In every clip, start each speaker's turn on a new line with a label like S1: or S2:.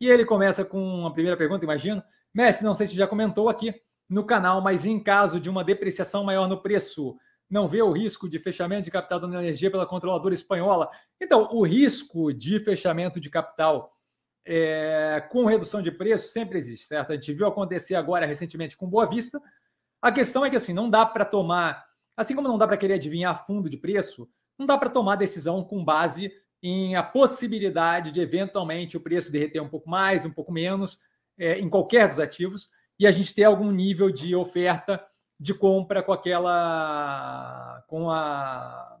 S1: E ele começa com a primeira pergunta, imagino. Mestre, não sei se já comentou aqui no canal, mas em caso de uma depreciação maior no preço, não vê o risco de fechamento de capital da energia pela controladora espanhola? Então, o risco de fechamento de capital é, com redução de preço sempre existe, certo? A gente viu acontecer agora recentemente com Boa Vista. A questão é que assim, não dá para tomar, assim como não dá para querer adivinhar fundo de preço, não dá para tomar decisão com base em a possibilidade de eventualmente o preço derreter um pouco mais, um pouco menos, é, em qualquer dos ativos, e a gente ter algum nível de oferta de compra com aquela. com a.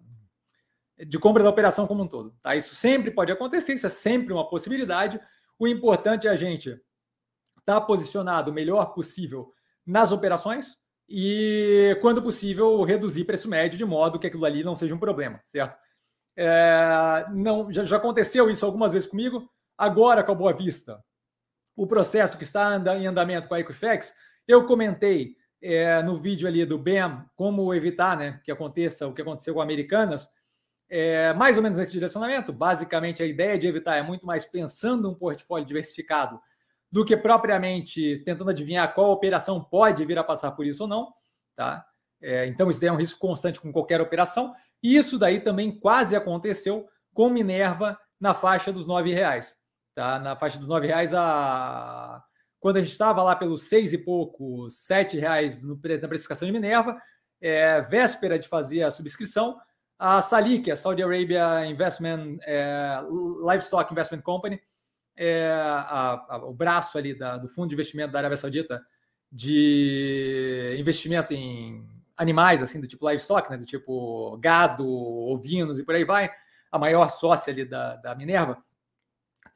S1: de compra da operação como um todo. Tá? Isso sempre pode acontecer, isso é sempre uma possibilidade. O importante é a gente estar tá posicionado o melhor possível nas operações e, quando possível, reduzir preço médio de modo que aquilo ali não seja um problema, certo? É, não, já, já, aconteceu isso algumas vezes comigo. Agora, com a Boa Vista, o processo que está em andamento com a Equifax, eu comentei é, no vídeo ali do BEM como evitar né, que aconteça o que aconteceu com Americanas, é, mais ou menos nesse direcionamento. Basicamente, a ideia de evitar é muito mais pensando um portfólio diversificado do que propriamente tentando adivinhar qual operação pode vir a passar por isso ou não. Tá? É, então, isso daí é um risco constante com qualquer operação. E isso daí também quase aconteceu com Minerva na faixa dos nove reais. Tá? Na faixa dos nove reais, a... quando a gente estava lá pelos seis e pouco, sete reais no, na precificação de Minerva, é, véspera de fazer a subscrição, a Salik, a Saudi Arabia Investment, é, Livestock Investment Company, é, a, a, o braço ali da, do fundo de investimento da Arábia Saudita de investimento em animais, assim, do tipo livestock, né? Do tipo gado, ovinos e por aí vai, a maior sócia ali da, da Minerva,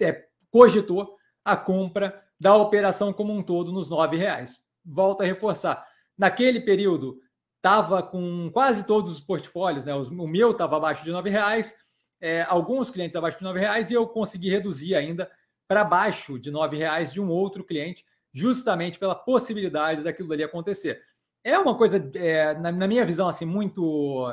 S1: é, cogitou a compra da operação como um todo nos nove reais. Volto a reforçar. Naquele período, estava com quase todos os portfólios, né? o meu estava abaixo de nove reais, é, alguns clientes abaixo de nove reais, e eu consegui reduzir ainda para baixo de nove reais de um outro cliente, justamente pela possibilidade daquilo ali acontecer é uma coisa, é, na, na, minha visão, assim, muito.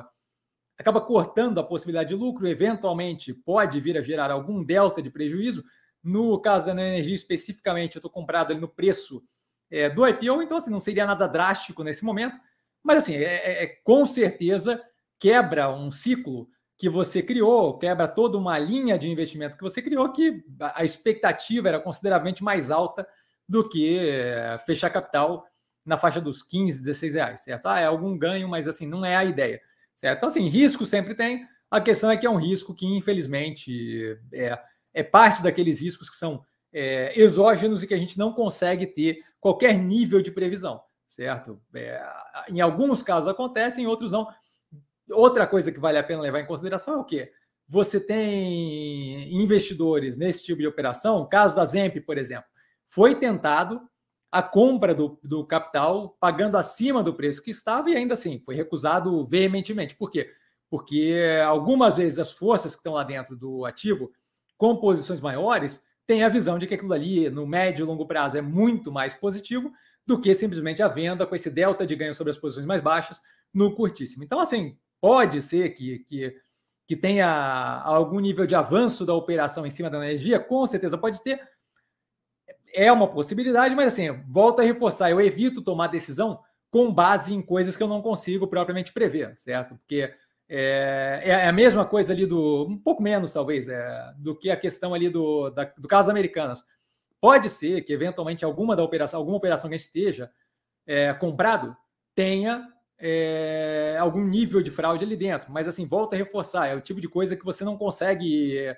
S1: acaba cortando a possibilidade de lucro, eventualmente pode vir a gerar algum delta de prejuízo. No caso da energia especificamente, eu estou comprado ali no preço é, do IPO, então assim, não seria nada drástico nesse momento, mas assim, é, é, é, com certeza quebra um ciclo que você criou, quebra toda uma linha de investimento que você criou, que a expectativa era consideravelmente mais alta do que é, fechar capital na faixa dos 15, 16 reais, certo? Ah, é algum ganho, mas assim, não é a ideia, certo? Então, assim, risco sempre tem, a questão é que é um risco que, infelizmente, é, é parte daqueles riscos que são é, exógenos e que a gente não consegue ter qualquer nível de previsão, certo? É, em alguns casos acontece, em outros não. Outra coisa que vale a pena levar em consideração é o quê? Você tem investidores nesse tipo de operação, caso da Zemp, por exemplo, foi tentado a compra do, do capital pagando acima do preço que estava e ainda assim foi recusado veementemente. Por quê? Porque algumas vezes as forças que estão lá dentro do ativo, com posições maiores, têm a visão de que aquilo ali, no médio e longo prazo, é muito mais positivo do que simplesmente a venda com esse delta de ganho sobre as posições mais baixas no curtíssimo. Então, assim, pode ser que, que, que tenha algum nível de avanço da operação em cima da energia, com certeza pode ter, é uma possibilidade, mas assim, volto a reforçar, eu evito tomar decisão com base em coisas que eu não consigo propriamente prever, certo? Porque é, é a mesma coisa ali do, um pouco menos talvez, é, do que a questão ali do, da, do caso americanas. Pode ser que eventualmente alguma da operação, alguma operação que a gente esteja é, comprado tenha é, algum nível de fraude ali dentro, mas assim, volta a reforçar, é o tipo de coisa que você não consegue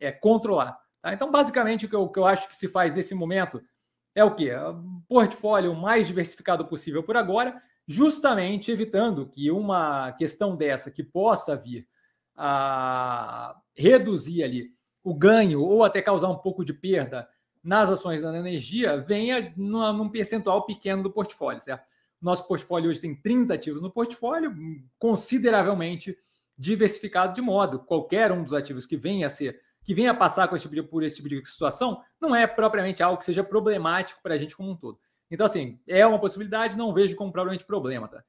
S1: é, controlar. Tá? Então, basicamente, o que, eu, o que eu acho que se faz nesse momento é o quê? Portfólio mais diversificado possível por agora, justamente evitando que uma questão dessa que possa vir a reduzir ali o ganho ou até causar um pouco de perda nas ações da energia venha num percentual pequeno do portfólio, certo? Nosso portfólio hoje tem 30 ativos no portfólio, consideravelmente diversificado de modo qualquer um dos ativos que venha a ser que venha passar com esse tipo de, por esse tipo de situação não é propriamente algo que seja problemático para a gente como um todo. Então, assim, é uma possibilidade, não vejo como propriamente problema, tá?